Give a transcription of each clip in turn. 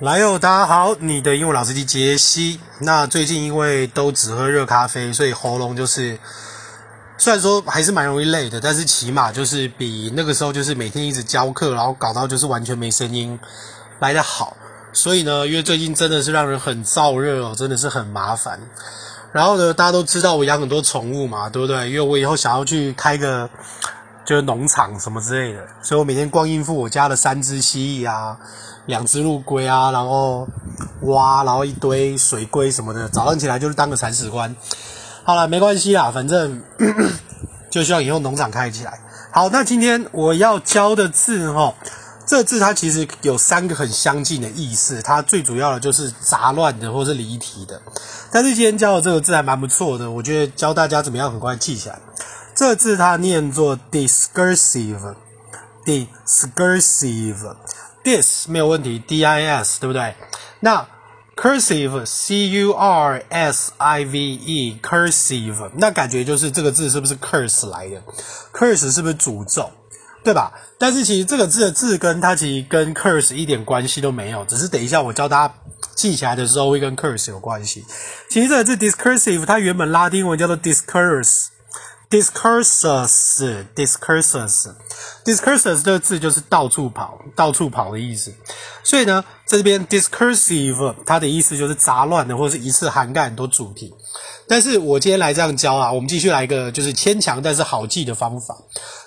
来哟，大家好，你的英文老师机杰西。那最近因为都只喝热咖啡，所以喉咙就是虽然说还是蛮容易累的，但是起码就是比那个时候就是每天一直教课，然后搞到就是完全没声音来得好。所以呢，因为最近真的是让人很燥热哦，真的是很麻烦。然后呢，大家都知道我养很多宠物嘛，对不对？因为我以后想要去开个就是农场什么之类的，所以我每天光应付我家的三只蜥蜴啊。两只陆龟啊，然后蛙，然后一堆水龟什么的，早上起来就是当个铲屎官。好了，没关系啦，反正 就希望以后农场开起来。好，那今天我要教的字哈，这字它其实有三个很相近的意思，它最主要的就是杂乱的或是离题的。但是今天教的这个字还蛮不错的，我觉得教大家怎么样很快记起来。这个字它念作 discursive，discursive。dis 没有问题，dis 对不对？那 cursive c u r s i v e cursive 那感觉就是这个字是不是 curse 来的？curse 是不是诅咒？对吧？但是其实这个字的字根它其实跟 curse 一点关系都没有，只是等一下我教大家记起来的时候会跟 curse 有关系。其实这个字 discursive 它原本拉丁文叫做 discurse。Discursus discursus discursus 这个字就是到处跑，到处跑的意思。所以呢，在这边 discursive 它的意思就是杂乱的，或者是一次涵盖很多主题。但是我今天来这样教啊，我们继续来一个就是牵强但是好记的方法。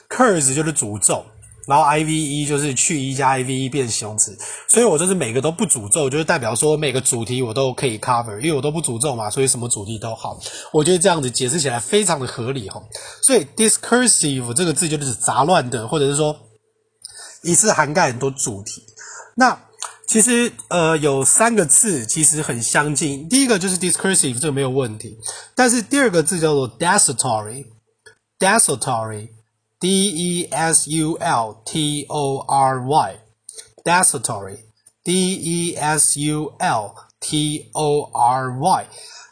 curse 就是诅咒。然后 I V E 就是去 E 加 I V E 变形容词，所以我就是每个都不诅咒，就是代表说每个主题我都可以 cover，因为我都不诅咒嘛，所以什么主题都好。我觉得这样子解释起来非常的合理哈。所以 discursive 这个字就是杂乱的，或者是说一次涵盖很多主题。那其实呃有三个字其实很相近，第一个就是 discursive 这个没有问题，但是第二个字叫做 desultory，desultory。D E S U L T O R Y，desultory，D E S U L T O R Y，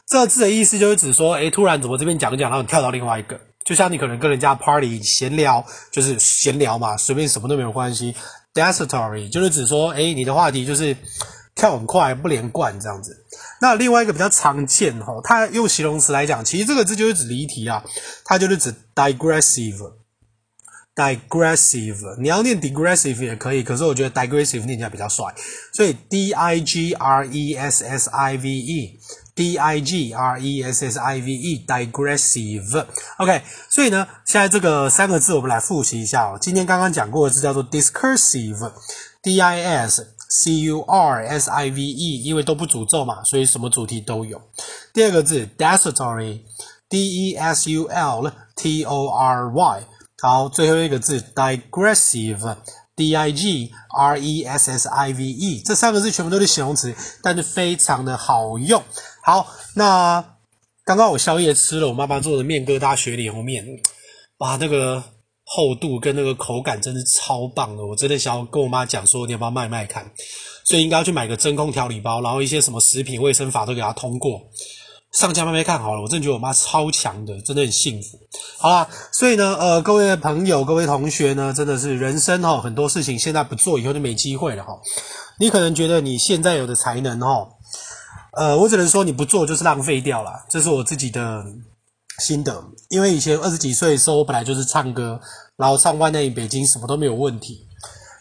这字的意思就是指说，诶，突然怎么这边讲一讲，然后你跳到另外一个，就像你可能跟人家 party 闲聊，就是闲聊嘛，随便什么都没有关系。desultory 就是指说，诶，你的话题就是跳很快，不连贯这样子。那另外一个比较常见哈，它用形容词来讲，其实这个字就是指离题啊，它就是指 digressive。digressive，你要念 digressive 也可以，可是我觉得 digressive 念起来比较帅，所以 d i g r e s s i v e，d i g r e s s i v e，digressive，OK，所以呢，现在这个三个字我们来复习一下哦。今天刚刚讲过的字叫做 discursive，d i s c u r s i v e，因为都不诅咒嘛，所以什么主题都有。第二个字 desultory，d e s u l t o r y。好，最后一个字 digressive，d i g r e s s i v e，这三个字全部都是形容词，但是非常的好用。好，那刚刚我宵夜吃了我妈妈做的面疙瘩雪里红面，哇，那个厚度跟那个口感真是超棒的，我真的想要跟我妈讲说，你要不要卖卖看？所以应该要去买个真空调理包，然后一些什么食品卫生法都给它通过。上家慢慢看好了，我真的觉得我妈超强的，真的很幸福。好啦，所以呢，呃，各位朋友、各位同学呢，真的是人生哈，很多事情现在不做，以后就没机会了哈。你可能觉得你现在有的才能哈，呃，我只能说你不做就是浪费掉了，这是我自己的心得。因为以前二十几岁的时候，我本来就是唱歌，然后唱《万代北京》什么都没有问题。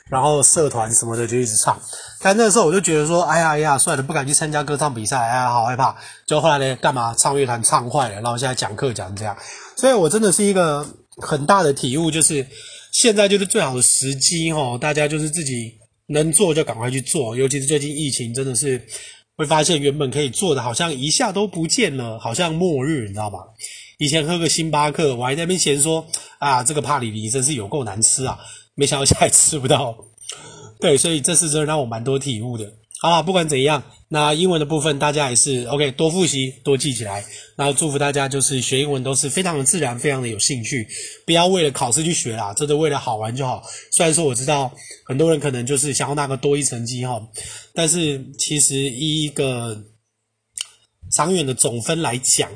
然后社团什么的就一直唱，但那时候我就觉得说，哎呀哎呀，算了，不敢去参加歌唱比赛，哎呀，好害怕。就后来呢，干嘛唱乐团唱坏了，然后现在讲课讲成这样，所以我真的是一个很大的体悟，就是现在就是最好的时机齁，大家就是自己能做就赶快去做，尤其是最近疫情，真的是会发现原本可以做的，好像一下都不见了，好像末日，你知道吗？以前喝个星巴克，我还在那边嫌说，啊，这个帕里尼真是有够难吃啊。没想到现在吃不到，对，所以这次真的让我蛮多体悟的。好啦，不管怎样，那英文的部分大家还是 OK，多复习，多记起来。然后祝福大家，就是学英文都是非常的自然，非常的有兴趣，不要为了考试去学啦，真的为了好玩就好。虽然说我知道很多人可能就是想要那个多一成绩哈，但是其实以一个长远的总分来讲。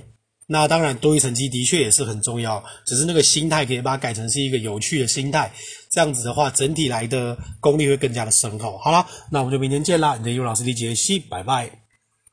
那当然，多益成绩的确也是很重要，只是那个心态可以把它改成是一个有趣的心态，这样子的话，整体来的功力会更加的深厚。好了，那我们就明天见啦！你的英文老师李杰西，拜拜。